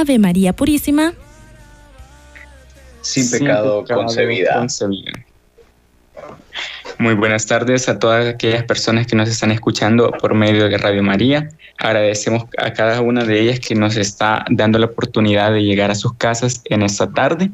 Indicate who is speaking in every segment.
Speaker 1: Ave María Purísima,
Speaker 2: sin pecado, concebida.
Speaker 3: Muy buenas tardes a todas aquellas personas que nos están escuchando por medio de Radio María. Agradecemos a cada una de ellas que nos está dando la oportunidad de llegar a sus casas en esta tarde.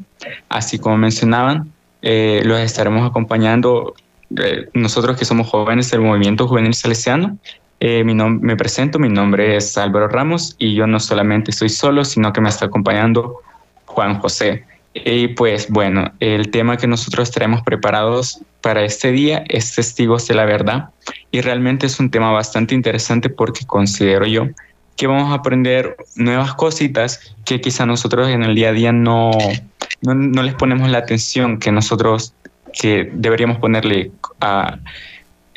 Speaker 3: Así como mencionaban, eh, los estaremos acompañando eh, nosotros que somos jóvenes del Movimiento Juvenil Salesiano. Eh, me presento, mi nombre es Álvaro Ramos y yo no solamente estoy solo, sino que me está acompañando Juan José. Y pues bueno, el tema que nosotros tenemos preparados para este día es Testigos de la Verdad y realmente es un tema bastante interesante porque considero yo que vamos a aprender nuevas cositas que quizá nosotros en el día a día no, no, no les ponemos la atención que nosotros que deberíamos ponerle a,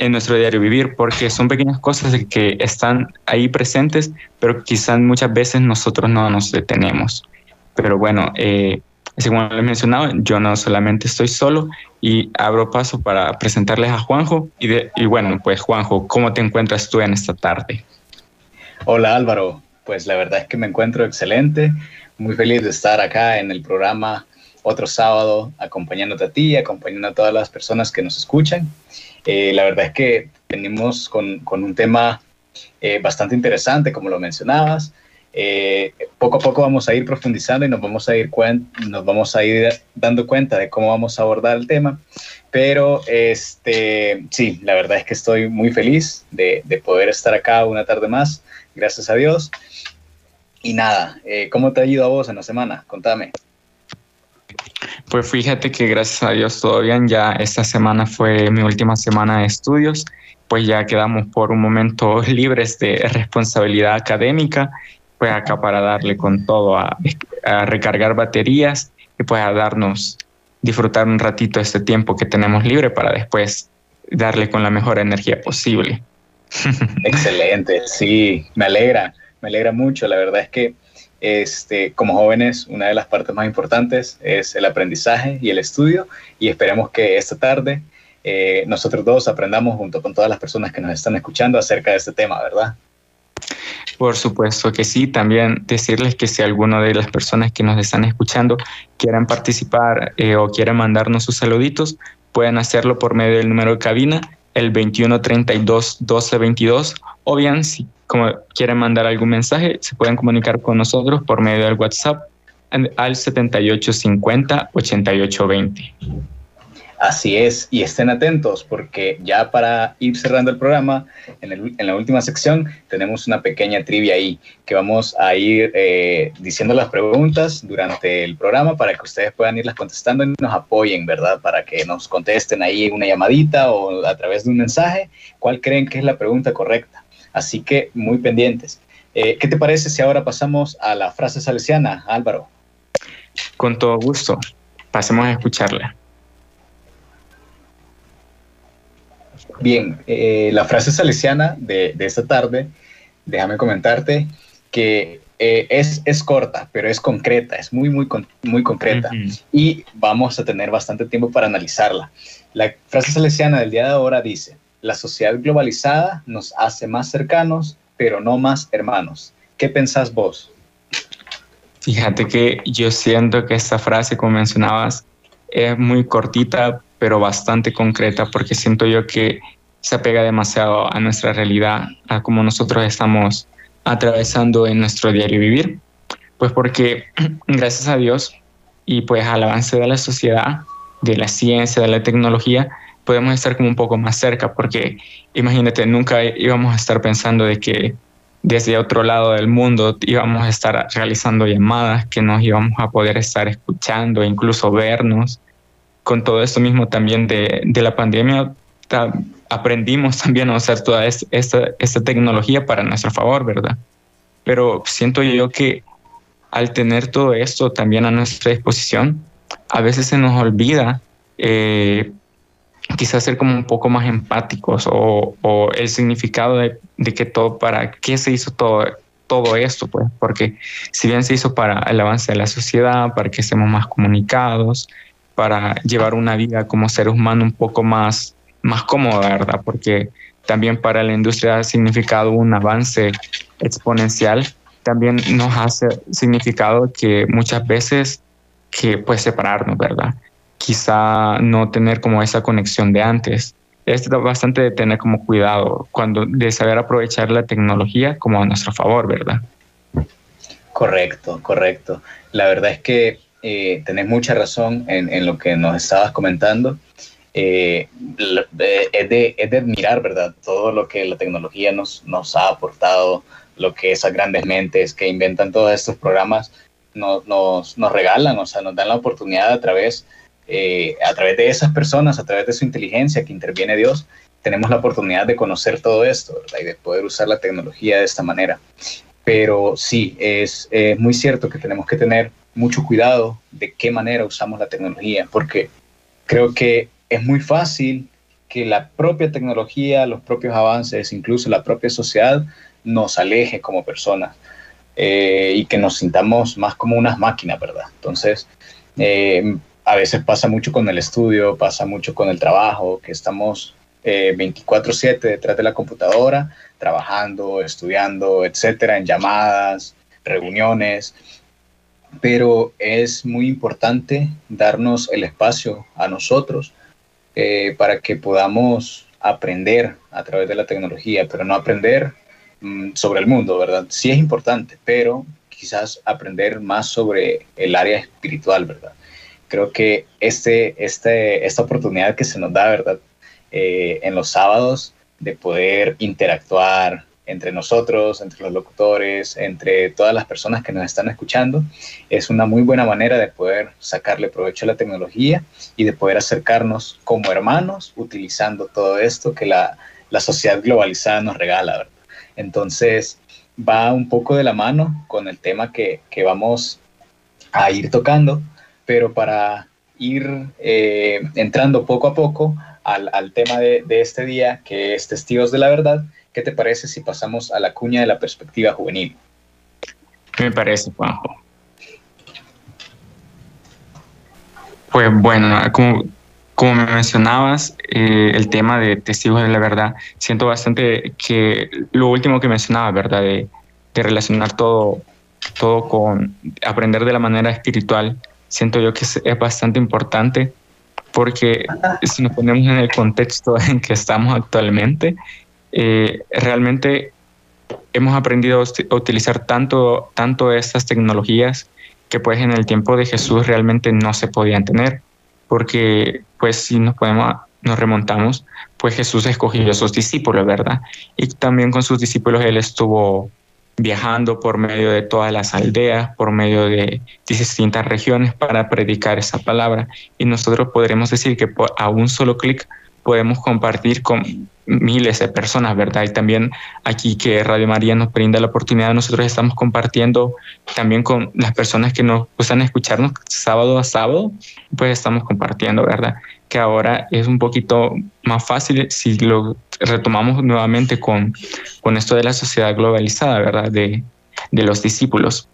Speaker 3: en nuestro diario vivir, porque son pequeñas cosas que están ahí presentes, pero quizás muchas veces nosotros no nos detenemos. Pero bueno, eh, como les mencionaba, yo no solamente estoy solo y abro paso para presentarles a Juanjo. Y, y bueno, pues Juanjo, ¿cómo te encuentras tú en esta tarde?
Speaker 2: Hola Álvaro, pues la verdad es que me encuentro excelente, muy feliz de estar acá en el programa otro sábado acompañándote a ti, acompañando a todas las personas que nos escuchan. Eh, la verdad es que venimos con, un tema eh, bastante interesante, como lo mencionabas. Eh, poco a poco vamos a ir profundizando y nos vamos a ir nos vamos a ir dando cuenta de cómo vamos a abordar el tema. Pero este, sí, la verdad es que estoy muy feliz de poder estar acá una tarde más, gracias a Dios. Y nada, ¿cómo te ha ido a vos en la semana? Contame.
Speaker 3: Pues fíjate que gracias a Dios todo bien, ya esta semana fue mi última semana de estudios, pues ya quedamos por un momento libres de responsabilidad académica, pues acá para darle con todo a, recargar baterías y pues a darnos, disfrutar un ratito este tiempo que tenemos libre para después darle con la mejor energía posible.
Speaker 2: Excelente, sí, me alegra, me alegra mucho, la verdad es que este, como jóvenes, una de las partes más importantes es el aprendizaje y el estudio y esperemos que esta tarde eh, nosotros dos aprendamos junto con todas las personas que nos están escuchando acerca de este tema, ¿verdad?
Speaker 3: Por supuesto que sí, también decirles que si alguna de las personas que nos están escuchando quieran participar eh, o quieran mandarnos sus saluditos, pueden hacerlo por medio del número de cabina, el 2132 1222, o bien si como quieren mandar algún mensaje, se pueden comunicar con nosotros por medio del WhatsApp al 7850 8820.
Speaker 2: Así es, y estén atentos porque ya para ir cerrando el programa, en, la última sección tenemos una pequeña trivia ahí que vamos a ir eh, diciendo las preguntas durante el programa para que ustedes puedan irlas contestando y nos apoyen, ¿verdad? Para que nos contesten ahí una llamadita o a través de un mensaje, cuál creen que es la pregunta correcta. Así que muy pendientes. Eh, ¿Qué te parece si ahora pasamos a la frase salesiana, Álvaro?
Speaker 3: Con todo gusto. Pasemos a escucharla.
Speaker 2: Bien, eh, la frase salesiana de, esta tarde, déjame comentarte que eh, es, es, corta, pero es concreta, es muy, muy, muy concreta. Y vamos a tener bastante tiempo para analizarla. La frase salesiana del día de ahora dice, la sociedad globalizada nos hace más cercanos, pero no más hermanos. ¿Qué pensás vos?
Speaker 3: Fíjate que yo siento que esta frase, como mencionabas, es muy cortita, pero bastante concreta, porque siento yo que se apega demasiado a nuestra realidad, a cómo nosotros estamos atravesando en nuestro diario vivir. Pues porque gracias a Dios y pues al avance de la sociedad, de la ciencia, de la tecnología, podemos estar como un poco más cerca, porque imagínate, nunca íbamos a estar pensando de que desde otro lado del mundo íbamos a estar realizando llamadas, que nos íbamos a poder estar escuchando, incluso vernos. Con todo esto mismo también de, de la pandemia, aprendimos también a usar toda esta, esta tecnología para nuestro favor, ¿verdad? Pero siento yo que al tener todo esto también a nuestra disposición, a veces se nos olvida eh, quizás ser como un poco más empáticos o, el significado de, que todo, para qué se hizo todo, todo esto, pues, porque si bien se hizo para el avance de la sociedad, para que estemos más comunicados, para llevar una vida como seres humanos un poco más, más cómoda, ¿verdad? Porque también para la industria ha significado un avance exponencial también nos hace significado que muchas veces que pues separarnos, ¿verdad? Quizá no tener como esa conexión de antes. Es bastante de tener como cuidado cuando de saber aprovechar la tecnología como a nuestro favor, ¿verdad?
Speaker 2: Correcto, correcto. La verdad es que eh, tenés mucha razón en, lo que nos estabas comentando. Eh, es, de, es, de, admirar, ¿verdad? Todo lo que la tecnología nos, nos ha aportado, lo que esas grandes mentes que inventan todos estos programas nos, nos, nos regalan, o sea, nos dan la oportunidad a través, eh, a través de esas personas, a través de su inteligencia que interviene Dios, tenemos la oportunidad de conocer todo esto ¿verdad? y de poder usar la tecnología de esta manera. Pero sí, es, es muy cierto que tenemos que tener mucho cuidado de qué manera usamos la tecnología, porque creo que es muy fácil que la propia tecnología, los propios avances, incluso la propia sociedad, nos aleje como personas eh, y que nos sintamos más como unas máquinas, ¿verdad? Entonces, eh, a veces pasa mucho con el estudio, pasa mucho con el trabajo, que estamos 24/7 eh, detrás de la computadora, trabajando, estudiando, etcétera, en llamadas, reuniones, pero es muy importante darnos el espacio a nosotros eh, para que podamos aprender a través de la tecnología, pero no aprender mm, sobre el mundo, ¿verdad? Sí es importante, pero quizás aprender más sobre el área espiritual, ¿verdad? Creo que este, este, esta oportunidad que se nos da, ¿verdad? Eh, en los sábados de poder interactuar, entre nosotros, entre los locutores, entre todas las personas que nos están escuchando, es una muy buena manera de poder sacarle provecho a la tecnología y de poder acercarnos como hermanos utilizando todo esto que la, la sociedad globalizada nos regala. ¿verdad? Entonces, va un poco de la mano con el tema que, que vamos a ir tocando, pero para ir eh, entrando poco a poco al, al tema de, de, este día, que es Testigos de la Verdad, ¿Qué te parece si pasamos a la cuña de la perspectiva juvenil?
Speaker 3: Me parece, Juanjo. Pues bueno, como, como me mencionabas, eh, el tema de testigos de la verdad, siento bastante que lo último que mencionaba, ¿verdad? De, de relacionar todo, todo con aprender de la manera espiritual, siento yo que es, bastante importante porque si nos ponemos en el contexto en que estamos actualmente, eh, realmente hemos aprendido a utilizar tanto, tanto estas tecnologías que pues en el tiempo de Jesús realmente no se podían tener, porque pues si nos nos remontamos, pues Jesús escogió a sus discípulos, ¿verdad? Y también con sus discípulos él estuvo viajando por medio de todas las aldeas, por medio de distintas regiones para predicar esa palabra. Y nosotros podremos decir que a un solo clic podemos compartir con miles de personas, ¿verdad? Y también aquí que Radio María nos brinda la oportunidad, nosotros estamos compartiendo también con las personas que nos gustan escucharnos sábado a sábado, pues estamos compartiendo, ¿verdad? Que ahora es un poquito más fácil si lo retomamos nuevamente con, con esto de la sociedad globalizada, ¿verdad? De, de los discípulos.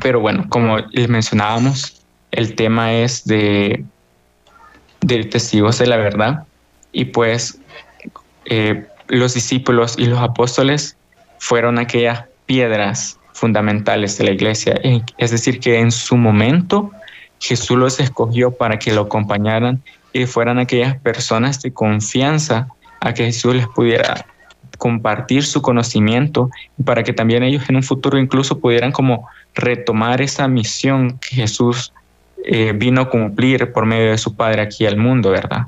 Speaker 3: Pero bueno, como les mencionábamos, el tema es de, de testigos de la verdad y pues eh, los discípulos y los apóstoles fueron aquellas piedras fundamentales de la iglesia. Es decir, que en su momento Jesús los escogió para que lo acompañaran y fueran aquellas personas de confianza a que Jesús les pudiera compartir su conocimiento para que también ellos en un futuro incluso pudieran como retomar esa misión que Jesús eh, vino a cumplir por medio de su Padre aquí al mundo, ¿verdad?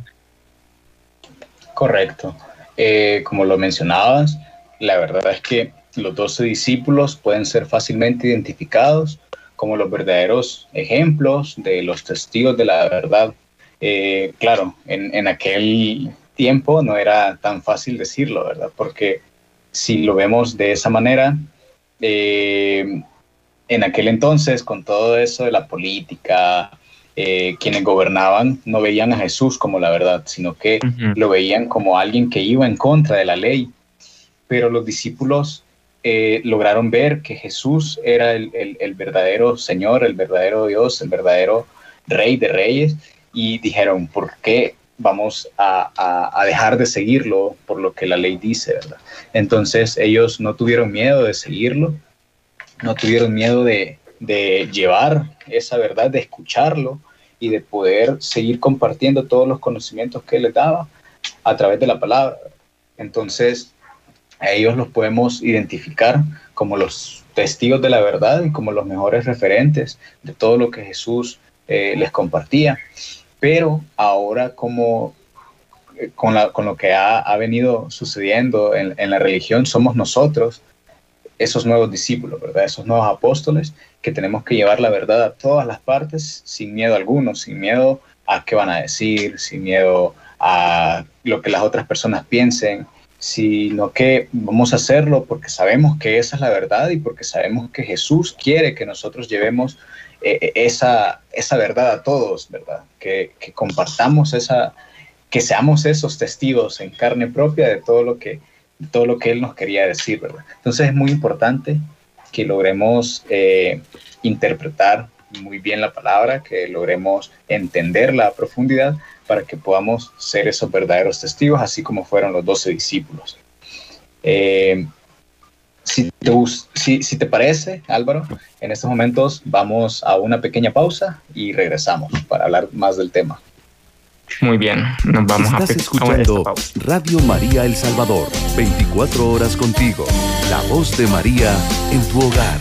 Speaker 2: Correcto. Eh, como lo mencionabas, la verdad es que los doce discípulos pueden ser fácilmente identificados como los verdaderos ejemplos de los testigos de la verdad. Eh, claro, en, en, aquel tiempo no era tan fácil decirlo, ¿verdad? Porque si lo vemos de esa manera, eh, en aquel entonces, con todo eso de la política, eh, quienes gobernaban no veían a Jesús como la verdad, sino que lo veían como alguien que iba en contra de la ley. Pero los discípulos eh, lograron ver que Jesús era el, verdadero Señor, el verdadero Dios, el verdadero Rey de Reyes, y dijeron, ¿por qué vamos a, dejar de seguirlo por lo que la ley dice, ¿verdad? Entonces ellos no tuvieron miedo de seguirlo no tuvieron miedo de, llevar esa verdad, de escucharlo y de poder seguir compartiendo todos los conocimientos que les daba a través de la palabra. Entonces, a ellos los podemos identificar como los testigos de la verdad y como los mejores referentes de todo lo que Jesús eh, les compartía. Pero ahora como eh, con, lo que ha, venido sucediendo en, en, la religión, somos nosotros esos nuevos discípulos, ¿verdad? Esos nuevos apóstoles que tenemos que llevar la verdad a todas las partes sin miedo alguno, sin miedo a qué van a decir, sin miedo a lo que las otras personas piensen, sino que vamos a hacerlo porque sabemos que esa es la verdad y porque sabemos que Jesús quiere que nosotros llevemos eh, eh, esa, esa verdad a todos, ¿verdad? Que, compartamos esa, que seamos esos testigos en carne propia de todo lo que, todo lo que Él nos quería decir, ¿verdad? Entonces es muy importante que logremos eh, interpretar muy bien la palabra, que logremos entender la profundidad para que podamos ser esos verdaderos testigos, así como fueron los doce discípulos. Si, te, si, si te parece, Álvaro, en estos momentos vamos a una pequeña pausa y regresamos para hablar más del tema.
Speaker 3: Muy bien, nos vamos
Speaker 1: Estás a escuchando Radio María El Salvador, 24 horas contigo, la voz de María en tu hogar.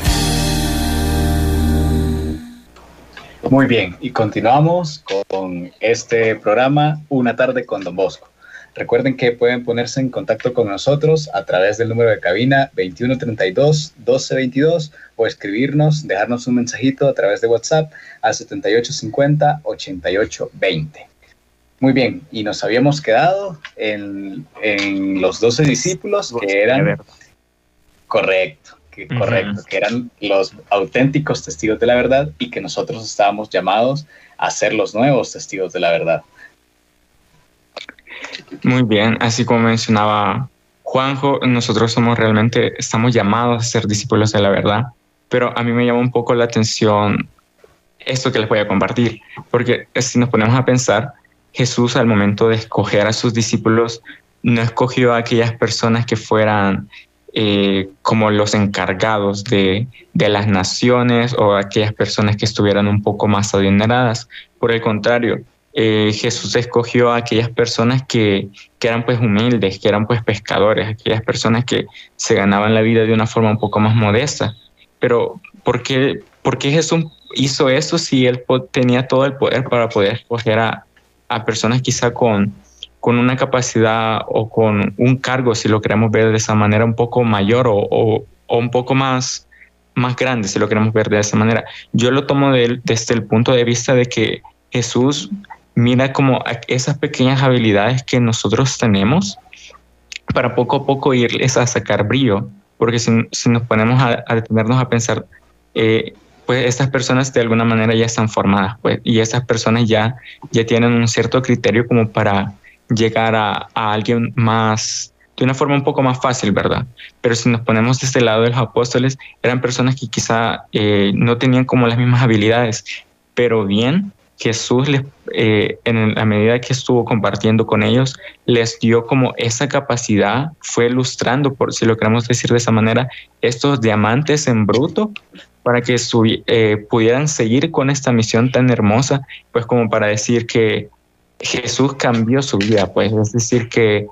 Speaker 2: Muy bien, y continuamos con este programa Una tarde con Don Bosco. Recuerden que pueden ponerse en contacto con nosotros a través del número de cabina 2132-1222 o escribirnos, dejarnos un mensajito a través de WhatsApp al 7850-8820. Muy bien, y nos habíamos quedado en, en los 12 discípulos que eran... Correcto correcto, que eran los auténticos testigos de la verdad y que nosotros estábamos llamados a ser los nuevos testigos de la verdad.
Speaker 3: Muy bien, así como mencionaba Juanjo, nosotros somos realmente, estamos llamados a ser discípulos de la verdad, pero a mí me llama un poco la atención esto que les voy a compartir, porque si nos ponemos a pensar, Jesús al momento de escoger a sus discípulos no escogió a aquellas personas que fueran eh, como los encargados de, las naciones o aquellas personas que estuvieran un poco más adineradas. Por el contrario, eh, Jesús escogió a aquellas personas que, eran pues humildes, que eran pues pescadores, aquellas personas que se ganaban la vida de una forma un poco más modesta. Pero ¿por qué, por qué Jesús hizo eso si él tenía todo el poder para poder escoger a, a personas quizá con, con una capacidad o con un cargo, si lo queremos ver de esa manera, un poco mayor o, un poco más, más grande, si lo queremos ver de esa manera. Yo lo tomo desde el punto de vista de que Jesús mira como esas pequeñas habilidades que nosotros tenemos para poco a poco irles a sacar brillo, porque si, nos ponemos a, detenernos a pensar, eh, pues estas personas de alguna manera ya están formadas, pues, y esas personas ya, ya tienen un cierto criterio como para llegar a, alguien más, de una forma un poco más fácil, ¿verdad? Pero si nos ponemos de este lado de los apóstoles, eran personas que quizá eh, no tenían como las mismas habilidades, pero bien, Jesús les, eh, en la medida que estuvo compartiendo con ellos, les dio como esa capacidad, fue ilustrando, por si lo queremos decir de esa manera, estos diamantes en bruto para que eh, pudieran seguir con esta misión tan hermosa, pues como para decir que Jesús cambió su vida, pues es decir, que,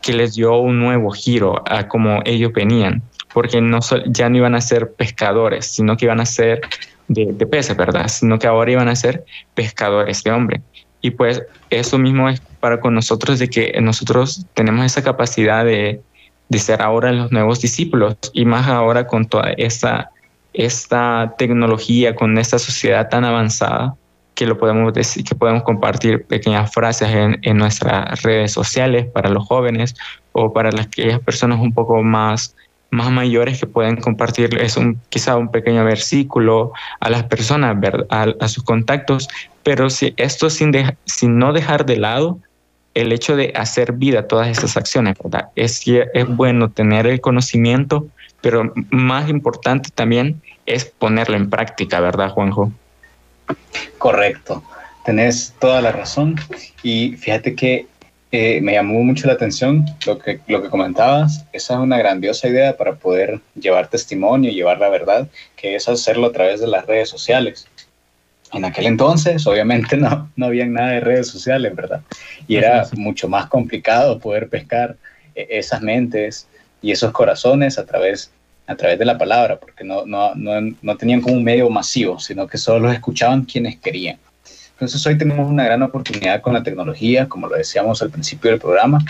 Speaker 3: que les dio un nuevo giro a como ellos venían, porque no ya no iban a ser pescadores, sino que iban a ser de, peces, ¿verdad? Sino que ahora iban a ser pescadores de hombre. Y pues eso mismo es para con nosotros, de que nosotros tenemos esa capacidad de, de ser ahora los nuevos discípulos y más ahora con toda esta, esta tecnología, con esta sociedad tan avanzada que lo podemos decir, que podemos compartir pequeñas frases en, en nuestras redes sociales para los jóvenes o para las aquellas personas un poco más más mayores que pueden compartir es un quizá un pequeño versículo a las personas a, sus contactos pero si esto sin, sin no dejar de lado el hecho de hacer vida todas estas acciones ¿verdad? es es bueno tener el conocimiento pero más importante también es ponerlo en práctica verdad Juanjo
Speaker 2: Correcto, tenés toda la razón. Y fíjate que eh, me llamó mucho la atención lo que, lo que comentabas. Esa es una grandiosa idea para poder llevar testimonio y llevar la verdad, que es hacerlo a través de las redes sociales. En aquel entonces, obviamente, no, no había nada de redes sociales, ¿verdad? Y era mucho más complicado poder pescar eh, esas mentes y esos corazones a través, a través de la palabra, porque no, no, no, no tenían como un medio masivo, sino que solo los escuchaban quienes querían. Entonces hoy tenemos una gran oportunidad con la tecnología, como lo decíamos al principio del programa,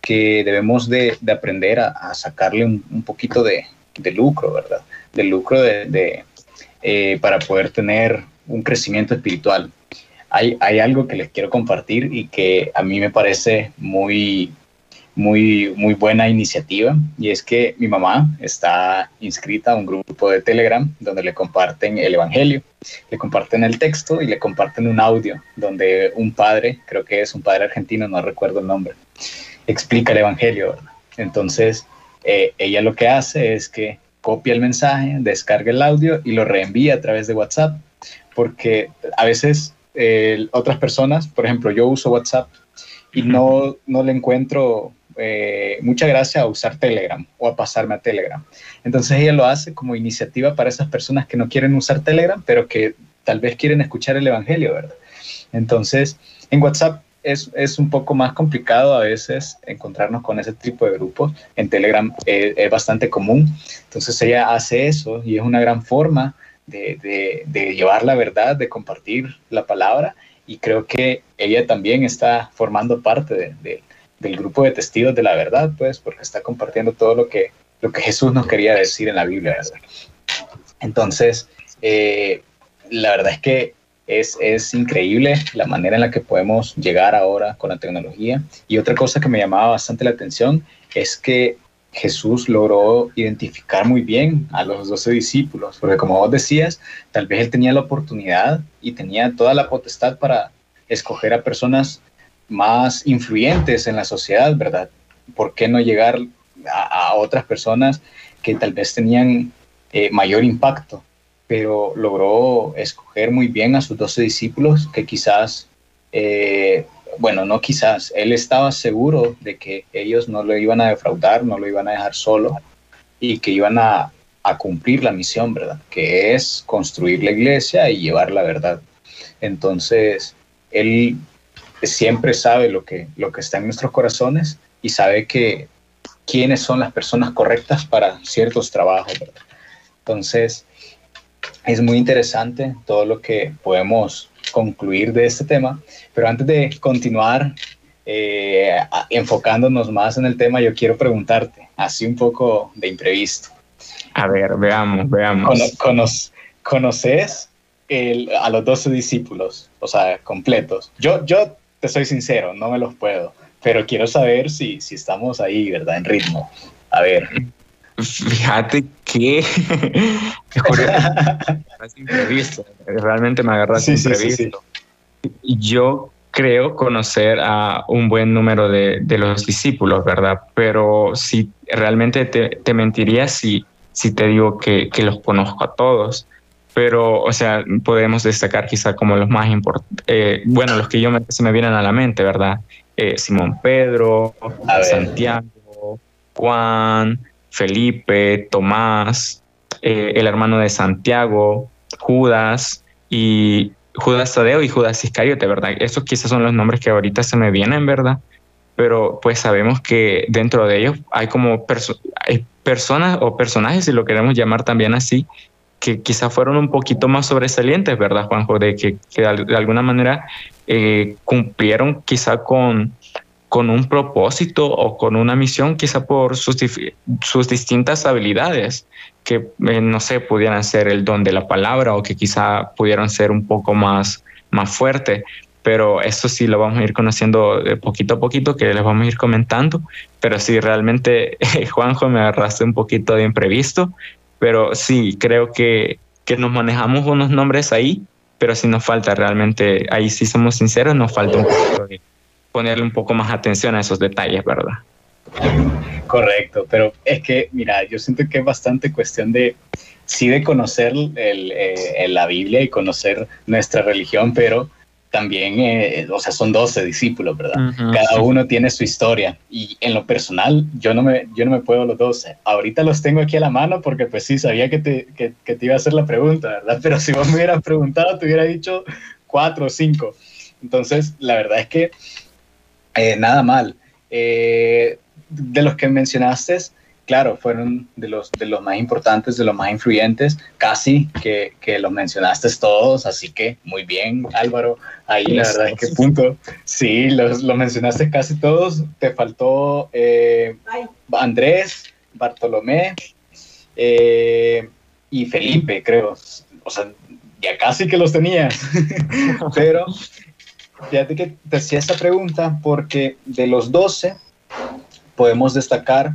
Speaker 2: que debemos de, de aprender a, sacarle un, poquito de, de, lucro, ¿verdad? De lucro de, eh, para poder tener un crecimiento espiritual. Hay, hay algo que les quiero compartir y que a mí me parece muy, muy, muy buena iniciativa y es que mi mamá está inscrita a un grupo de Telegram donde le comparten el Evangelio, le comparten el texto y le comparten un audio donde un padre, creo que es un padre argentino, no recuerdo el nombre, explica el Evangelio. Entonces, eh, ella lo que hace es que copia el mensaje, descarga el audio y lo reenvía a través de WhatsApp, porque a veces eh, otras personas, por ejemplo, yo uso WhatsApp y no, no le encuentro eh, mucha gracia a usar Telegram o a pasarme a Telegram. Entonces ella lo hace como iniciativa para esas personas que no quieren usar Telegram, pero que tal vez quieren escuchar el Evangelio, ¿verdad? Entonces, en WhatsApp es, es un poco más complicado a veces encontrarnos con ese tipo de grupos. En Telegram eh, es bastante común. Entonces ella hace eso y es una gran forma de, de, llevar la verdad, de compartir la palabra y creo que ella también está formando parte de, del grupo de testigos de la verdad, pues, porque está compartiendo todo lo que, lo que Jesús nos quería decir en la Biblia, Entonces, eh, la verdad es que es, es, increíble la manera en la que podemos llegar ahora con la tecnología. Y otra cosa que me llamaba bastante la atención es que Jesús logró identificar muy bien a los doce discípulos, porque como vos decías, tal vez él tenía la oportunidad y tenía toda la potestad para escoger a personas más influyentes en la sociedad, ¿verdad? ¿Por qué no llegar a, otras personas que tal vez tenían eh, mayor impacto? Pero logró escoger muy bien a sus doce discípulos que quizás, eh, bueno, no quizás, él estaba seguro de que ellos no lo iban a defraudar, no lo iban a dejar solo y que iban a, a cumplir la misión, ¿verdad? Que es construir la iglesia y llevar la verdad. Entonces, él siempre sabe lo que, lo que está en nuestros corazones y sabe que quiénes son las personas correctas para ciertos trabajos. Entonces, es muy interesante todo lo que podemos concluir de este tema, pero antes de continuar eh, enfocándonos más en el tema, yo quiero preguntarte, así un poco de imprevisto.
Speaker 3: A ver, veamos, veamos.
Speaker 2: ¿Conoces a los doce discípulos? O sea, completos. Yo, yo soy sincero, no me los puedo, pero quiero saber si, si estamos ahí, ¿verdad? En ritmo. A ver.
Speaker 3: Fíjate que imprevisto, realmente me agarraste imprevisto. Yo creo conocer a un buen número de, de, los discípulos, ¿verdad? Pero si realmente te, te mentiría si, si te digo que, que, los conozco a todos pero, o sea, podemos destacar quizá como los más importantes, eh, bueno, los que yo me, se me vienen a la mente, ¿verdad? Eh, Simón Pedro, Santiago, Juan, Felipe, Tomás, eh, el hermano de Santiago, Judas y Judas Tadeo y Judas Iscariote, ¿verdad? Esos quizás son los nombres que ahorita se me vienen, ¿verdad? Pero pues sabemos que dentro de ellos hay como hay personas o personajes, si lo queremos llamar también así, que quizá fueron un poquito más sobresalientes, ¿verdad, Juanjo? De que, de, alguna manera eh, cumplieron quizá con, con un propósito o con una misión, quizá por sus, sus distintas habilidades, que eh, no sé, pudieran ser el don de la palabra o que quizá pudieran ser un poco más, más fuerte. Pero eso sí lo vamos a ir conociendo de poquito a poquito, que les vamos a ir comentando. Pero sí, realmente, Juanjo, me agarraste un poquito de imprevisto, pero sí, creo que, que nos manejamos unos nombres ahí, pero sí nos falta realmente, ahí sí somos sinceros, nos falta un poco de ponerle un poco más atención a esos detalles, ¿verdad?
Speaker 2: Correcto, pero es que, mira, yo siento que es bastante cuestión de, sí, de conocer el, eh, la Biblia y conocer nuestra religión, pero también, eh, o sea, son 12 discípulos, ¿verdad? Cada uno tiene su historia y en lo personal yo no me, yo no me puedo los 12. Ahorita los tengo aquí a la mano porque pues sí, sabía que te, que, que te iba a hacer la pregunta, ¿verdad? Pero si vos me hubieras preguntado, te hubiera dicho cuatro o cinco. Entonces, la verdad es que eh, nada mal. Eh, de los que mencionaste, claro, fueron de los, de los más importantes, de los más influyentes, casi que, que los mencionaste todos, así que muy bien, Álvaro, ahí la verdad es que punto, sí, los, los mencionaste casi todos, te faltó eh, Andrés, Bartolomé eh, y Felipe, creo, o sea, ya casi que los tenías, pero fíjate que te hacía esta pregunta porque de los 12 podemos destacar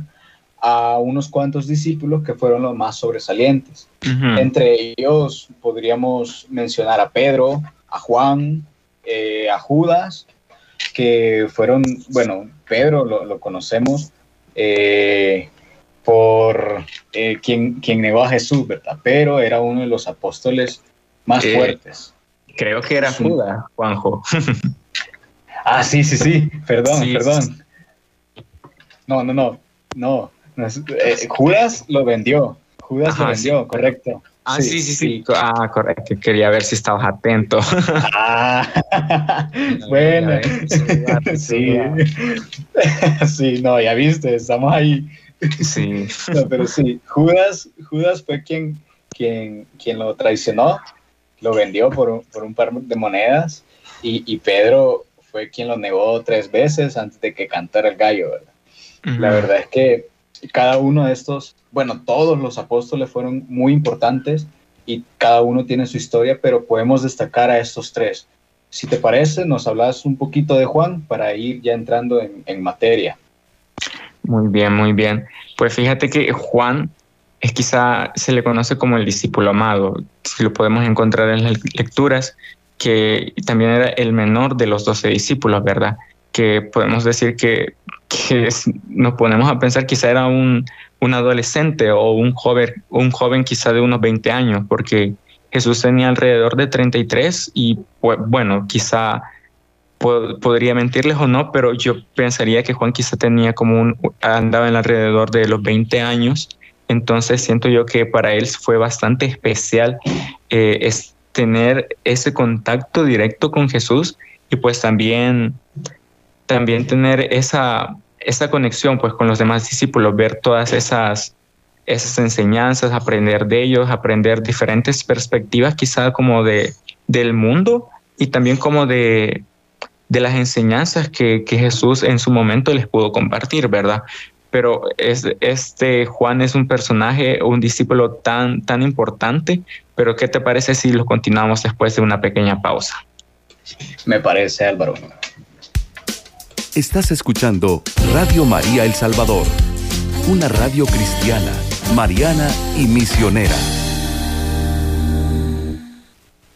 Speaker 2: a unos cuantos discípulos que fueron los más sobresalientes. Entre ellos podríamos mencionar a Pedro, a Juan, eh, a Judas, que fueron, bueno, Pedro lo, conocemos eh, por eh, quien, quien negó a Jesús, ¿verdad? Pero era uno de los apóstoles más fuertes.
Speaker 3: Creo que era Judas, Juanjo.
Speaker 2: ah, sí, sí, sí, perdón, perdón. No, no, no, no, eh, Judas lo vendió. Judas lo vendió, correcto.
Speaker 3: Ah, sí, sí, sí, Ah, correcto. Quería ver si estabas atento. Ah,
Speaker 2: bueno. sí. sí, no, ya viste, estamos ahí. Sí. pero sí, Judas, Judas fue quien, quien, quien lo traicionó, lo vendió por, por un par de monedas y, y, Pedro fue quien lo negó tres veces antes de que cantara el gallo, ¿verdad? La verdad es que cada uno de estos, bueno, todos los apóstoles fueron muy importantes y cada uno tiene su historia, pero podemos destacar a estos tres. Si te parece, nos hablas un poquito de Juan para ir ya entrando en, materia.
Speaker 3: Muy bien, muy bien. Pues fíjate que Juan es quizá se le conoce como el discípulo amado, si lo podemos encontrar en las lecturas, que también era el menor de los doce discípulos, ¿verdad? Que podemos decir que que nos ponemos a pensar quizá era un, un, adolescente o un joven, un joven quizá de unos 20 años, porque Jesús tenía alrededor de 33 y pues, bueno, quizá podría mentirles o no, pero yo pensaría que Juan quizá tenía como un, andaba en alrededor de los 20 años, entonces siento yo que para él fue bastante especial eh, tener ese contacto directo con Jesús y pues también también tener esa, esa conexión pues con los demás discípulos, ver todas esas, esas enseñanzas, aprender de ellos, aprender diferentes perspectivas quizá como de, del mundo y también como de, de las enseñanzas que, que, Jesús en su momento les pudo compartir, ¿verdad? Pero es, este Juan es un personaje, un discípulo tan, tan importante, pero ¿qué te parece si lo continuamos después de una pequeña pausa?
Speaker 2: Me parece, Álvaro.
Speaker 1: Estás escuchando Radio María El Salvador, una radio cristiana, mariana y misionera.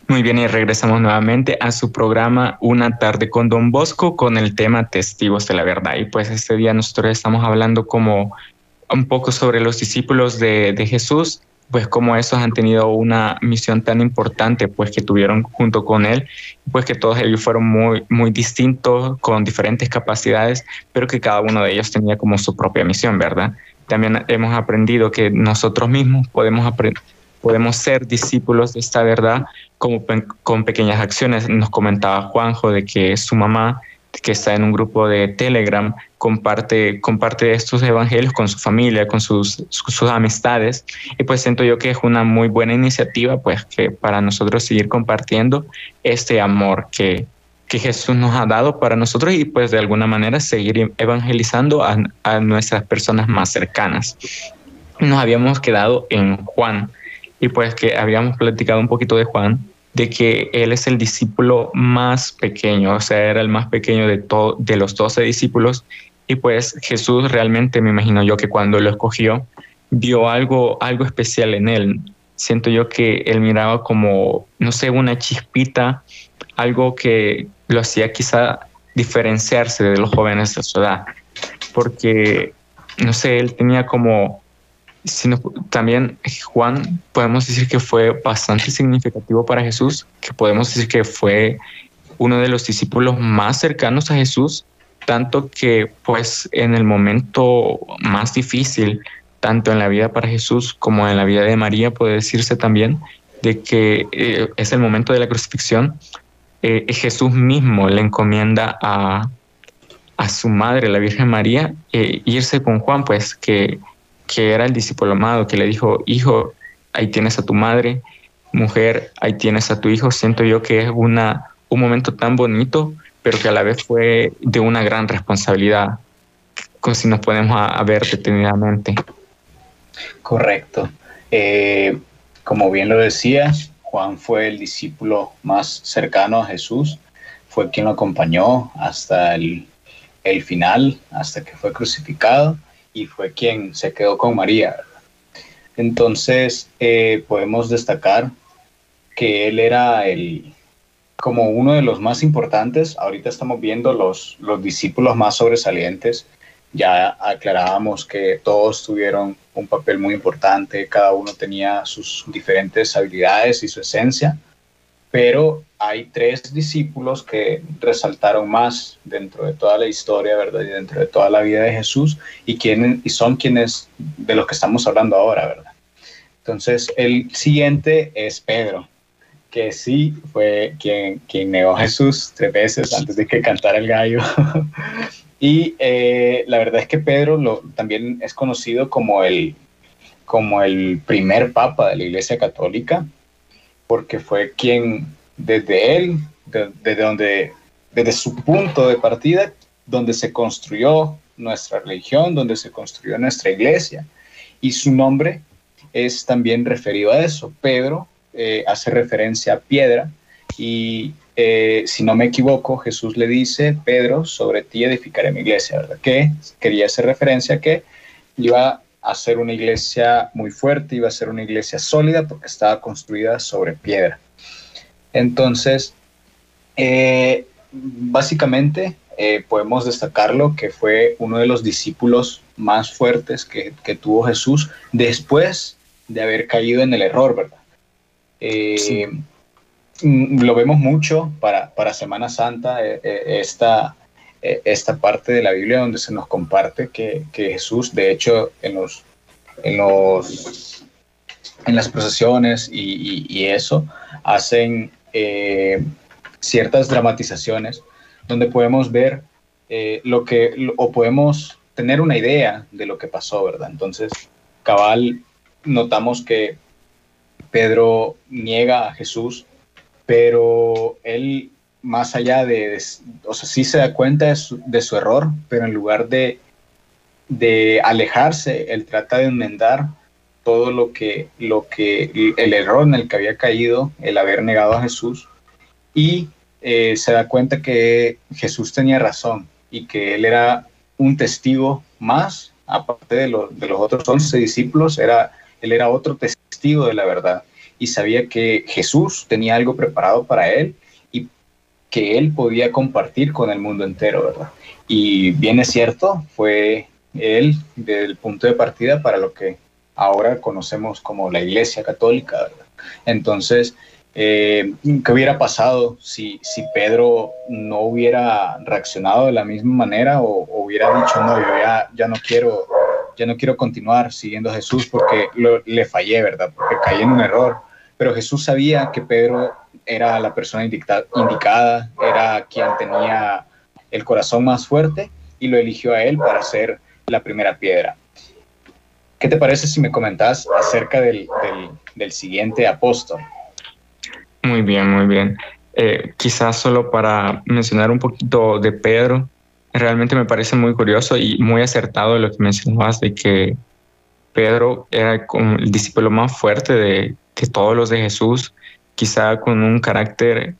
Speaker 3: Muy bien, y regresamos nuevamente a su programa Una tarde con Don Bosco con el tema Testigos de la Verdad. Y pues este día nosotros estamos hablando como un poco sobre los discípulos de, de Jesús pues como esos han tenido una misión tan importante, pues que tuvieron junto con él, pues que todos ellos fueron muy, muy distintos, con diferentes capacidades, pero que cada uno de ellos tenía como su propia misión, ¿verdad? También hemos aprendido que nosotros mismos podemos, podemos ser discípulos de esta verdad como con pequeñas acciones. Nos comentaba Juanjo de que su mamá que está en un grupo de Telegram, comparte, comparte estos evangelios con su familia, con sus, sus, amistades. Y pues siento yo que es una muy buena iniciativa, pues que para nosotros seguir compartiendo este amor que, que Jesús nos ha dado para nosotros y pues de alguna manera seguir evangelizando a, a nuestras personas más cercanas. Nos habíamos quedado en Juan y pues que habíamos platicado un poquito de Juan de que él es el discípulo más pequeño, o sea, era el más pequeño de, de los doce discípulos. Y pues Jesús realmente me imagino yo que cuando lo escogió, vio algo, algo especial en él. Siento yo que él miraba como, no sé, una chispita, algo que lo hacía quizá diferenciarse de los jóvenes de su edad. Porque, no sé, él tenía como sino también Juan podemos decir que fue bastante significativo para Jesús, que podemos decir que fue uno de los discípulos más cercanos a Jesús, tanto que pues en el momento más difícil, tanto en la vida para Jesús como en la vida de María, puede decirse también, de que eh, es el momento de la crucifixión, eh, Jesús mismo le encomienda a, a su madre, la Virgen María, eh, irse con Juan, pues que, que era el discípulo amado, que le dijo, hijo, ahí tienes a tu madre, mujer, ahí tienes a tu hijo. Siento yo que es una, un momento tan bonito, pero que a la vez fue de una gran responsabilidad, como si nos podemos a, ver detenidamente.
Speaker 2: Correcto. Eh, como bien lo decías, Juan fue el discípulo más cercano a Jesús, fue quien lo acompañó hasta el, final, hasta que fue crucificado, y fue quien se quedó con María. Entonces, eh, podemos destacar que él era el, como uno de los más importantes. Ahorita estamos viendo los, los discípulos más sobresalientes ya aclarábamos que todos tuvieron un papel muy importante, cada uno tenía sus diferentes habilidades y su esencia, pero hay tres discípulos que resaltaron más dentro de toda la historia, ¿verdad? Y dentro de toda la vida de Jesús y, quienes, y son quienes de los que estamos hablando ahora, ¿verdad? Entonces, el siguiente es Pedro, que sí fue quien, quien negó a Jesús tres veces antes de que cantara el gallo. Y eh, la verdad es que Pedro también es conocido como el, como el primer papa de la Iglesia Católica, porque fue quien desde él, desde donde, desde su punto de partida, donde se construyó nuestra religión, donde se construyó nuestra iglesia. Y su nombre es también referido a eso. Pedro eh, hace referencia a piedra y eh, si no me equivoco, Jesús le dice, Pedro, sobre ti edificaré mi iglesia, ¿verdad? Que quería hacer referencia a que iba a ser una iglesia muy fuerte, iba a ser una iglesia sólida porque estaba construida sobre piedra. Entonces, eh, básicamente eh, podemos destacarlo que fue uno de los discípulos más fuertes que, que, tuvo Jesús después de haber caído en el error, ¿verdad? Sí Mm, lo vemos mucho para, para Semana Santa, eh, eh, esta, eh, esta parte de la Biblia donde se nos comparte que, que Jesús, de hecho, en, los, en, los, en las procesiones y, y, eso, hacen ciertas dramatizaciones donde podemos ver lo que, o podemos tener una idea de lo que pasó, ¿verdad? Entonces, cabal, notamos que Pedro niega a Jesús pero él más allá de, o sea, sí se da cuenta de su, error, pero en lugar de, de, alejarse, él trata de enmendar todo lo que, lo que, el error en el que había caído, el haber negado a Jesús, y eh, se da cuenta que Jesús tenía razón y que él era un testigo más, aparte de, de los otros once discípulos, era, él era otro testigo de la verdad y sabía que Jesús tenía algo preparado para él y que él podía compartir con el mundo entero, ¿verdad? Y bien es cierto, fue él del punto de partida para lo que ahora conocemos como la Iglesia Católica. Entonces, eh, ¿qué hubiera pasado si, si Pedro no hubiera reaccionado de la misma manera o, hubiera dicho, no, yo ya, ya no quiero ya no quiero continuar siguiendo a Jesús porque le fallé, ¿verdad? Porque caí en un error. Pero Jesús sabía que Pedro era la persona indicada, era quien tenía el corazón más fuerte y lo eligió a él para ser la primera piedra. ¿Qué te parece si me comentas acerca del, del, siguiente apóstol?
Speaker 3: Muy bien, muy bien. Eh, quizás solo para mencionar un poquito de Pedro, realmente me parece muy curioso y muy acertado lo que mencionabas de que Pedro era el discípulo más fuerte de, todos los de Jesús, quizá con un carácter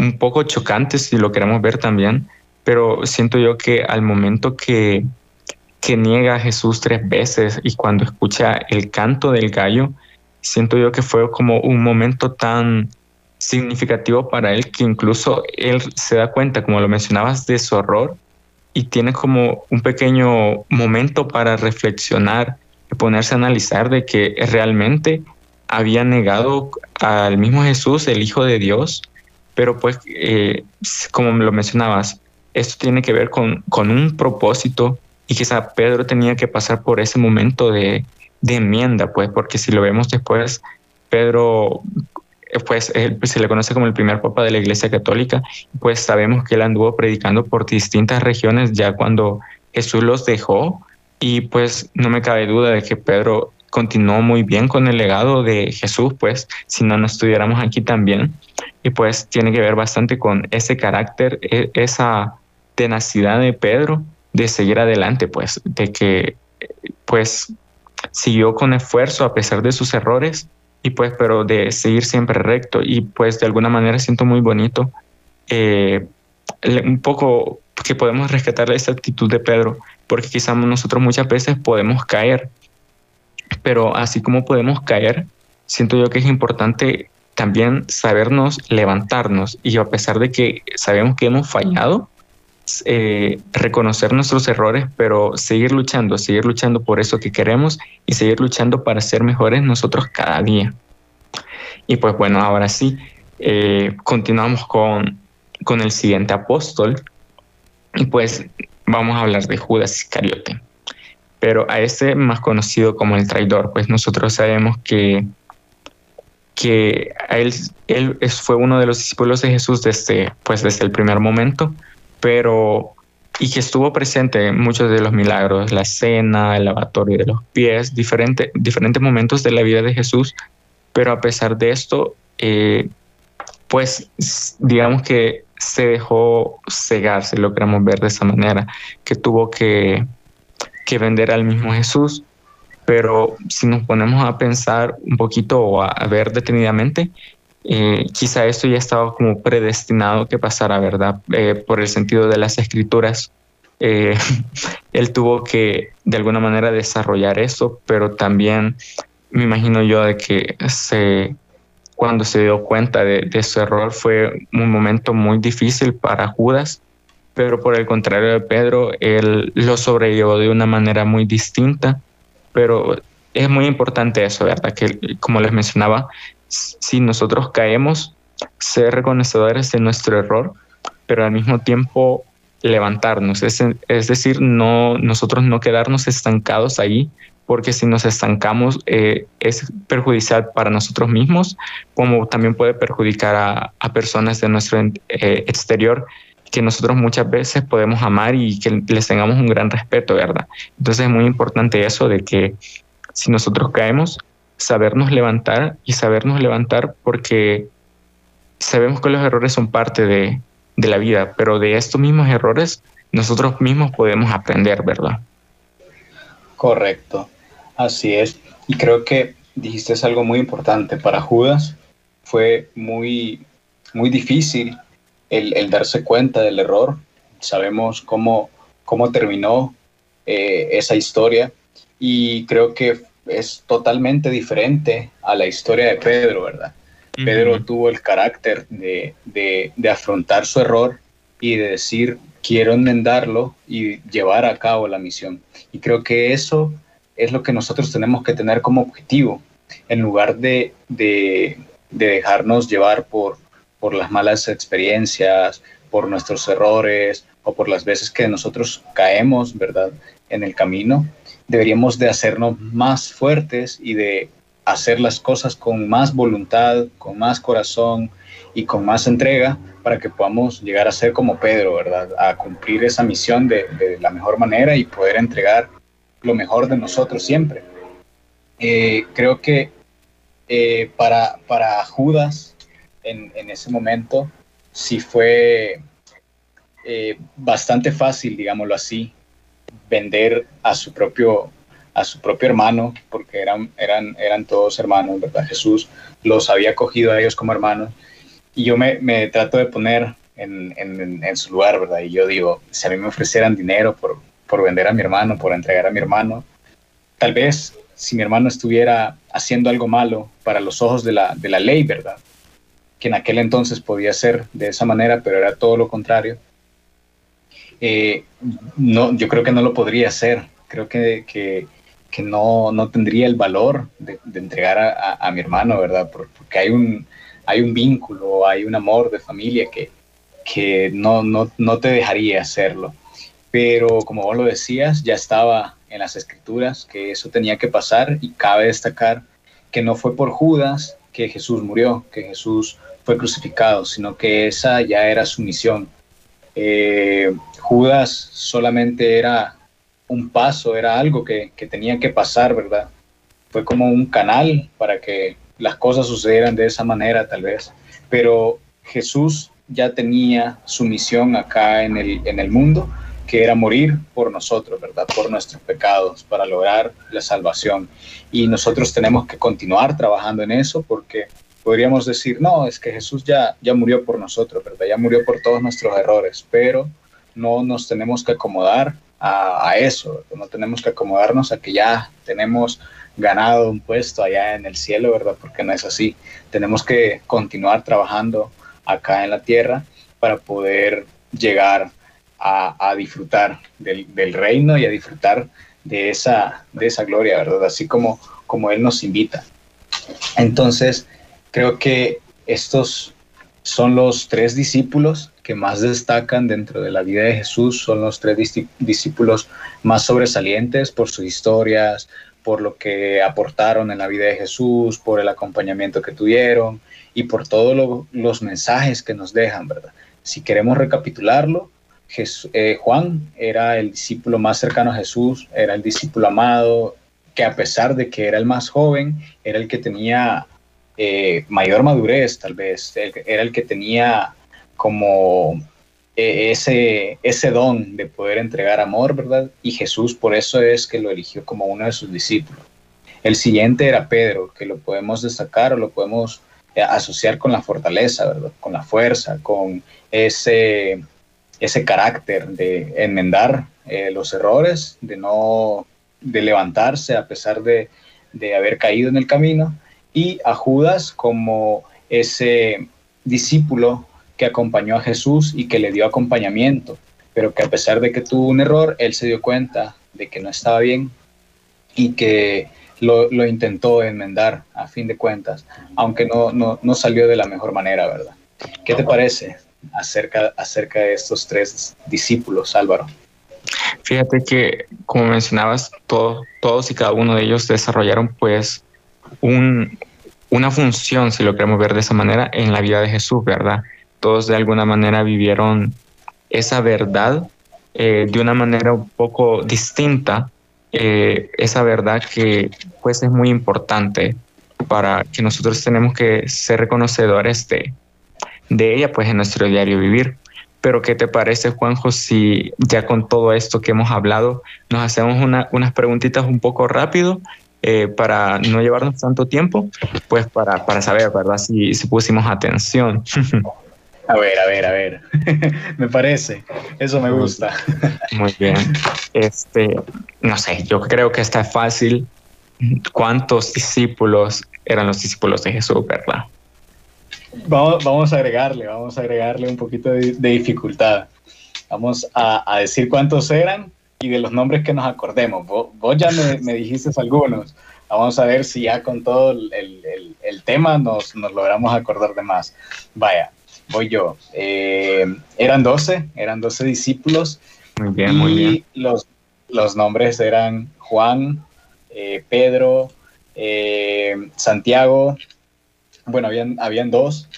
Speaker 3: un poco chocante si lo queremos ver también, pero siento yo que al momento que, que niega a Jesús tres veces y cuando escucha el canto del gallo, siento yo que fue como un momento tan significativo para él que incluso él se da cuenta, como lo mencionabas, de su horror y tiene como un pequeño momento para reflexionar y ponerse a analizar de que realmente había negado al mismo Jesús, el Hijo de Dios, pero pues, eh, como lo mencionabas, esto tiene que ver con, con un propósito y quizá Pedro tenía que pasar por ese momento de, de enmienda, pues, porque si lo vemos después, Pedro pues se le conoce como el primer papa de la Iglesia Católica, pues sabemos que él anduvo predicando por distintas regiones ya cuando Jesús los dejó y pues no me cabe duda de que Pedro continuó muy bien con el legado de Jesús, pues si no, no estuviéramos aquí también. Y pues tiene que ver bastante con ese carácter, e, esa tenacidad de Pedro de seguir adelante, pues de que pues siguió con esfuerzo a pesar de sus errores y pues pero de seguir siempre recto. Y pues de alguna manera siento muy bonito eh, un poco que podemos rescatar esa actitud de Pedro porque quizás nosotros muchas veces podemos caer pero así como podemos caer siento yo que es importante también sabernos levantarnos. Y a pesar de que sabemos que hemos fallado eh, reconocer nuestros errores, pero seguir luchando, seguir luchando por eso que queremos y seguir luchando para ser mejores nosotros cada día. Y pues bueno, ahora sí, eh, continuamos con, con el siguiente apóstol y pues vamos a hablar de Judas Iscariote. Pero a este más conocido como el traidor, pues nosotros sabemos que, que él, él fue uno de los discípulos de Jesús desde, pues desde el primer momento pero y que estuvo presente en muchos de los milagros, la cena, el lavatorio de los pies, diferentes momentos de la vida de Jesús, pero a pesar de esto, eh, pues digamos que se dejó cegar, si lo queremos ver de esa manera, que tuvo que, que vender al mismo Jesús. Pero si nos ponemos a pensar un poquito o a ver detenidamente, eh, quizá esto ya estaba como predestinado que pasara, ¿verdad? Eh, por el sentido de las escrituras. Eh, él tuvo que de alguna manera desarrollar eso, pero también me imagino yo de que se, cuando se dio cuenta de, de su error fue un momento muy difícil para Judas, pero por el contrario de Pedro, él lo sobrellevó de una manera muy distinta, pero es muy importante eso, ¿verdad? Que como les mencionaba, si nosotros caemos, ser reconocedores de nuestro error, pero al mismo tiempo levantarnos, es, decir, no, nosotros no quedarnos estancados ahí, porque si nos estancamos eh, es perjudicial para nosotros mismos, como también puede perjudicar a, personas de nuestro eh, exterior que nosotros muchas veces podemos amar y que les tengamos un gran respeto, ¿verdad? Entonces es muy importante eso de que si nosotros caemos, sabernos levantar y sabernos levantar porque sabemos que los errores son parte de, la vida, pero de estos mismos errores nosotros mismos podemos aprender, ¿verdad?
Speaker 2: Correcto, así es. Y creo que dijiste algo muy importante. Para Judas fue muy, muy difícil el, darse cuenta del error. Sabemos cómo, cómo terminó eh, esa historia y creo que es totalmente diferente a la historia de Pedro, ¿verdad? Pedro tuvo el carácter de, afrontar su error y de decir, quiero enmendarlo y llevar a cabo la misión. Y creo que eso es lo que nosotros tenemos que tener como objetivo, en lugar de, dejarnos llevar por, por las malas experiencias, por nuestros errores o por las veces que nosotros caemos, ¿verdad? En el camino, deberíamos de hacernos más fuertes y de hacer las cosas con más voluntad, con más corazón y con más entrega para que podamos llegar a ser como Pedro, ¿verdad? A cumplir esa misión de, la mejor manera y poder entregar lo mejor de nosotros siempre. Eh, creo que eh, para, para Judas en, ese momento sí fue eh, bastante fácil, digámoslo así, vender a su propio a su propio hermano, porque eran, eran, eran todos hermanos, ¿verdad? Jesús los había cogido a ellos como hermanos. Y yo me, me trato de poner en, en, su lugar, ¿verdad? Y yo digo, si a mí me ofrecieran dinero por, por vender a mi hermano, por entregar a mi hermano, tal vez si mi hermano estuviera haciendo algo malo para los ojos de la, de la ley, ¿verdad? Que en aquel entonces podía ser de esa manera, pero era todo lo contrario eh, no, yo creo que no lo podría hacer. Creo que, que, no, no, tendría el valor de, entregar a, a, mi hermano, ¿verdad? Porque hay un, hay un vínculo, hay un amor de familia que, que no, no, no te dejaría hacerlo. Pero como vos lo decías, ya estaba en las escrituras que eso tenía que pasar y cabe destacar que no fue por Judas que Jesús murió, que Jesús fue crucificado, sino que esa ya era su misión. Eh, Judas solamente era un paso, era algo que, que tenía que pasar, ¿verdad? Fue como un canal para que las cosas sucedieran de esa manera, tal vez. Pero Jesús ya tenía su misión acá en el, en el mundo, que era morir por nosotros, ¿verdad? Por nuestros pecados, para lograr la salvación. Y nosotros tenemos que continuar trabajando en eso porque podríamos decir, no, es que Jesús ya, ya murió por nosotros, ¿verdad? Ya murió por todos nuestros errores, pero no nos tenemos que acomodar a, eso, no tenemos que acomodarnos a que ya tenemos ganado un puesto allá en el cielo, ¿verdad? Porque no es así. Tenemos que continuar trabajando acá en la tierra para poder llegar a, disfrutar del, reino y a disfrutar de esa, de esa gloria, ¿verdad? Así como, como Él nos invita. Entonces, creo que estos son los tres discípulos que más destacan dentro de la vida de Jesús, son los tres discípulos más sobresalientes por sus historias, por lo que aportaron en la vida de Jesús, por el acompañamiento que tuvieron y por todos los mensajes que nos dejan, ¿verdad? Si queremos recapitularlo, eh, Juan era el discípulo más cercano a Jesús, era el discípulo amado, que a pesar de que era el más joven, era el que tenía eh, mayor madurez, tal vez, era el que tenía como eh, ese, ese don de poder entregar amor, ¿verdad? Y Jesús por eso es que lo eligió como uno de sus discípulos. El siguiente era Pedro, que lo podemos destacar o lo podemos eh, asociar con la fortaleza, ¿verdad? Con la fuerza, con ese, ese carácter de enmendar los errores, de no de levantarse a pesar de, de haber caído en el camino y a Judas como ese discípulo que acompañó a Jesús y que le dio acompañamiento, pero que a pesar de que tuvo un error, él se dio cuenta de que no estaba bien y que lo, intentó enmendar a fin de cuentas, aunque no, no, salió de la mejor manera, ¿verdad? ¿Qué te parece acerca, acerca de estos tres discípulos, Álvaro?
Speaker 3: Fíjate que, como mencionabas, todos y cada uno de ellos desarrollaron pues un, una función, si lo queremos ver de esa manera, en la vida de Jesús, ¿verdad? Todos de alguna manera vivieron esa verdad eh, de una manera un poco distinta, eh, esa verdad que pues es muy importante para que nosotros tenemos que ser reconocedores de, de ella pues en nuestro diario vivir. Pero ¿qué te parece, Juanjo, si ya con todo esto que hemos hablado nos hacemos unas preguntitas un poco rápido eh, para no llevarnos tanto tiempo, pues para, para saber, ¿verdad? Si, si pusimos atención.
Speaker 2: A ver, a ver, a ver. me parece. Eso me gusta.
Speaker 3: Muy bien. Este, no sé, yo creo que está fácil. ¿Cuántos discípulos eran los discípulos de Jesús, verdad?
Speaker 2: Vamos, vamos a agregarle, vamos a agregarle un poquito de, dificultad. Vamos a, a, decir cuántos eran y de los nombres que nos acordemos. Vos, ya me, dijiste algunos. Vamos a ver si ya con todo el, el, tema nos, nos, logramos acordar de más. Vaya, voy yo. Eh, eran 12, eran 12 discípulos.
Speaker 3: Muy bien, muy bien.
Speaker 2: Los, los nombres eran Juan, eh, Pedro, eh, Santiago. Bueno, habían, habían dos.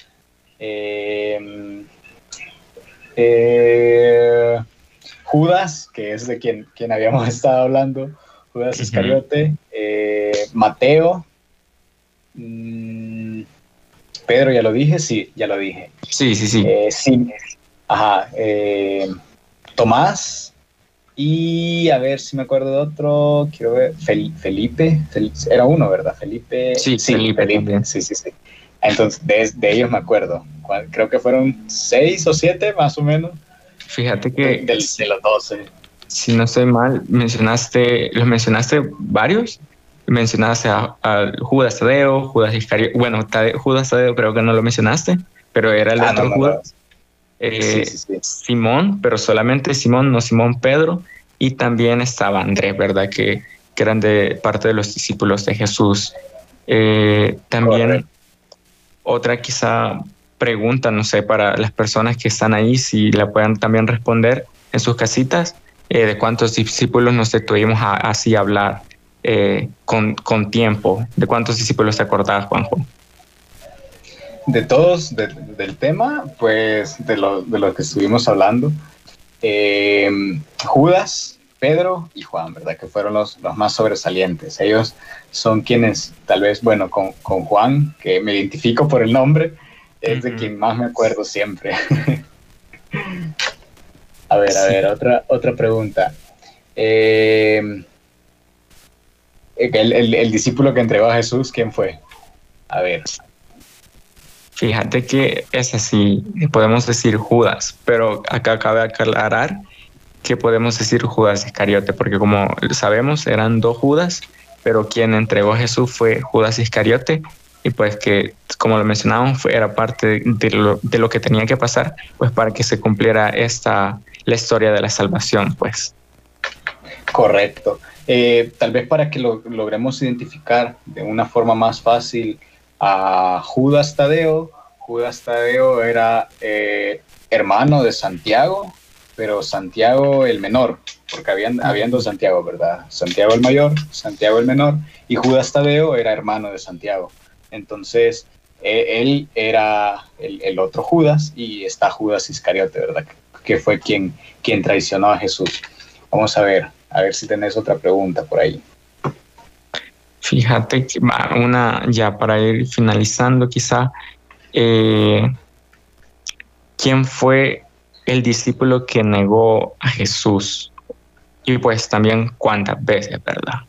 Speaker 2: Judas, que es de quien, quien habíamos estado hablando, Judas Iscariote, Mateo, mm, Pedro, ya lo dije, sí, ya lo dije.
Speaker 3: Sí, sí, sí.
Speaker 2: Eh, sí, ajá, eh, Tomás, y a ver si me acuerdo de otro, quiero ver, Felipe, era uno, ¿verdad? Felipe.
Speaker 3: Sí, sí Felipe,
Speaker 2: sí, sí, sí. Entonces, de, de, ellos me acuerdo. Creo que fueron seis o siete, más o menos.
Speaker 3: Fíjate que...
Speaker 2: de los 12.
Speaker 3: Si no estoy mal, mencionaste, los mencionaste varios. Mencionaste a, Judas Tadeo, Judas Iscariote. Bueno, Judas Tadeo creo que no lo mencionaste, pero era el ah, otro Judas. Eh, Simón, pero solamente Simón, no Simón Pedro. Y también estaba Andrés, ¿verdad? Que, que eran de parte de los discípulos de Jesús. Eh, también otra quizá pregunta, no sé, para las personas que están ahí, si la puedan también responder en sus casitas, eh, de cuántos discípulos nos detuvimos a, así hablar eh, con, con, tiempo. ¿De cuántos discípulos te acordabas, Juanjo?
Speaker 2: De todos, del tema, pues de lo, de lo que estuvimos hablando. Eh, Judas, Pedro y Juan, ¿verdad? Que fueron los, los más sobresalientes. Ellos son quienes, tal vez, bueno, con, con Juan, que me identifico por el nombre, es de quien más me acuerdo siempre. a ver, a ver, otra, otra pregunta. Eh, el, el, discípulo que entregó a Jesús, ¿quién fue? A ver.
Speaker 3: Fíjate que es así, podemos decir Judas, pero acá cabe aclarar que podemos decir Judas Iscariote, porque como sabemos eran dos Judas, pero quien entregó a Jesús fue Judas Iscariote, y pues que, como lo mencionábamos, era parte de lo, de lo que tenía que pasar, pues para que se cumpliera esta, la historia de la salvación, pues.
Speaker 2: Correcto. Eh, tal vez para que lo logremos identificar de una forma más fácil a Judas Tadeo. Judas Tadeo era eh, hermano de Santiago, pero Santiago el menor, porque habían, habían dos Santiago, ¿verdad? Santiago el mayor, Santiago el menor, y Judas Tadeo era hermano de Santiago. Entonces, e, él era el, otro Judas y está Judas Iscariote, ¿verdad? Que fue quien, quien traicionó a Jesús. Vamos a ver, a ver si tenés otra pregunta por ahí.
Speaker 3: Fíjate que una ya para ir finalizando quizá, eh, ¿quién fue el discípulo que negó a Jesús? Y pues también cuántas veces, ¿verdad?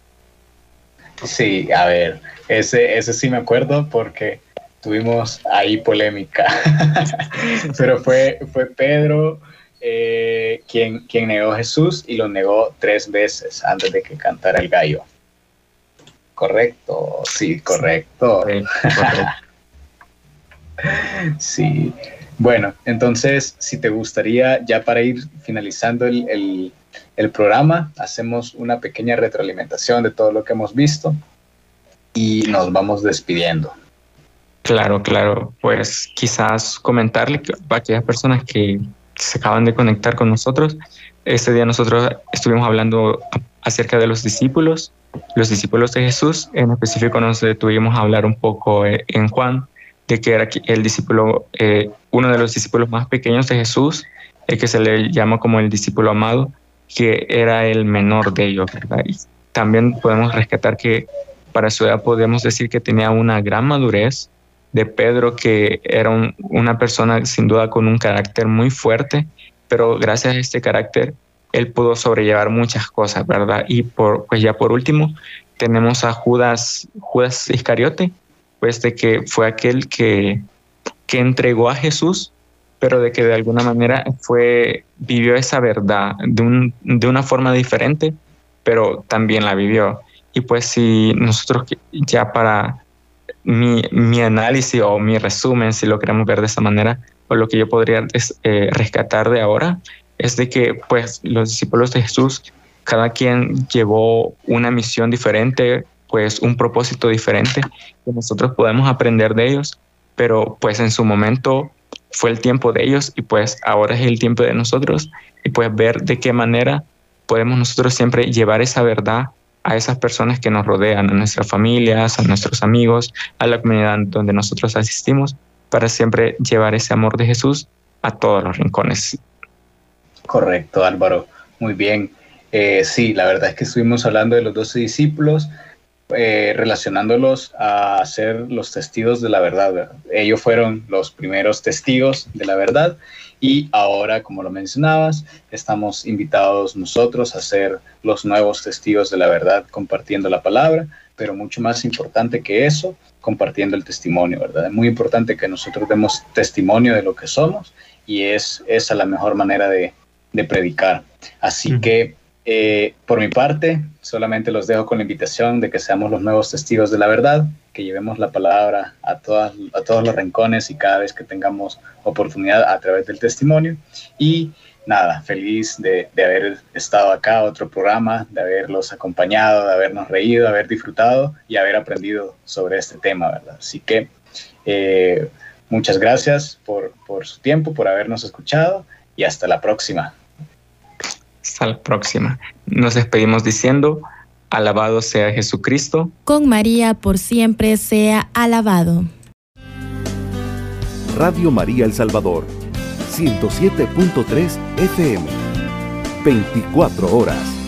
Speaker 2: Sí, a ver, ese, ese sí me acuerdo porque tuvimos ahí polémica, pero fue, fue Pedro eh, quien, quien negó a Jesús y lo negó tres veces antes de que cantara el gallo. Correcto, sí, correcto. Sí, Bueno, entonces, si te gustaría, ya para ir finalizando el, el programa, hacemos una pequeña retroalimentación de todo lo que hemos visto y nos vamos despidiendo.
Speaker 3: Claro, claro. Pues quizás comentarle a aquellas personas que se acaban de conectar con nosotros. Este día nosotros estuvimos hablando acerca de los discípulos, los discípulos de Jesús. En específico nos detuvimos a hablar un poco eh, en Juan de que era el discípulo, eh, uno de los discípulos más pequeños de Jesús, el que se le llama como el discípulo amado, que era el menor de ellos. Y también podemos rescatar que para su edad podemos decir que tenía una gran madurez, de Pedro, que era una persona sin duda con un carácter muy fuerte, pero gracias a este carácter él pudo sobrellevar muchas cosas, ¿verdad? Y por, pues ya por último tenemos a Judas, Judas Iscariote, pues de que fue aquel que, que entregó a Jesús pero de que de alguna manera fue, vivió esa verdad de, un, de una forma diferente, pero también la vivió. Y pues si nosotros ya para mi, mi análisis o mi resumen, si lo queremos ver de esa manera, o lo que yo podría eh, rescatar de ahora, es de que pues los discípulos de Jesús, cada quien llevó una misión diferente, pues un propósito diferente, que nosotros podemos aprender de ellos, pero pues en su momento fue el tiempo de ellos y pues ahora es el tiempo de nosotros y pues ver de qué manera podemos nosotros siempre llevar esa verdad a esas personas que nos rodean, a nuestras familias, a nuestros amigos, a la comunidad donde nosotros asistimos, para siempre llevar ese amor de Jesús a todos los rincones.
Speaker 2: Correcto, Álvaro. Muy bien. Eh, sí, la verdad es que estuvimos hablando de los doce discípulos, eh, relacionándolos a ser los testigos de la verdad. Ellos fueron los primeros testigos de la verdad y ahora, como lo mencionabas, estamos invitados nosotros a ser los nuevos testigos de la verdad compartiendo la palabra, pero mucho más importante que eso, compartiendo el testimonio, ¿verdad? Es muy importante que nosotros demos testimonio de lo que somos y es esa la mejor manera de, predicar. Así que eh, por mi parte, solamente los dejo con la invitación de que seamos los nuevos testigos de la verdad, que llevemos la palabra a, todas, a todos los rincones y cada vez que tengamos oportunidad a través del testimonio. Y nada, feliz de, de haber estado acá, otro programa, de haberlos acompañado, de habernos reído, de haber disfrutado y haber aprendido sobre este tema, ¿verdad? Así que Eh, muchas gracias por, por su tiempo, por habernos escuchado y hasta la próxima.
Speaker 3: Hasta la próxima. Nos despedimos diciendo, alabado sea Jesucristo.
Speaker 4: Con María por siempre sea alabado.
Speaker 1: Radio María El Salvador, 107.3 FM, 24 horas.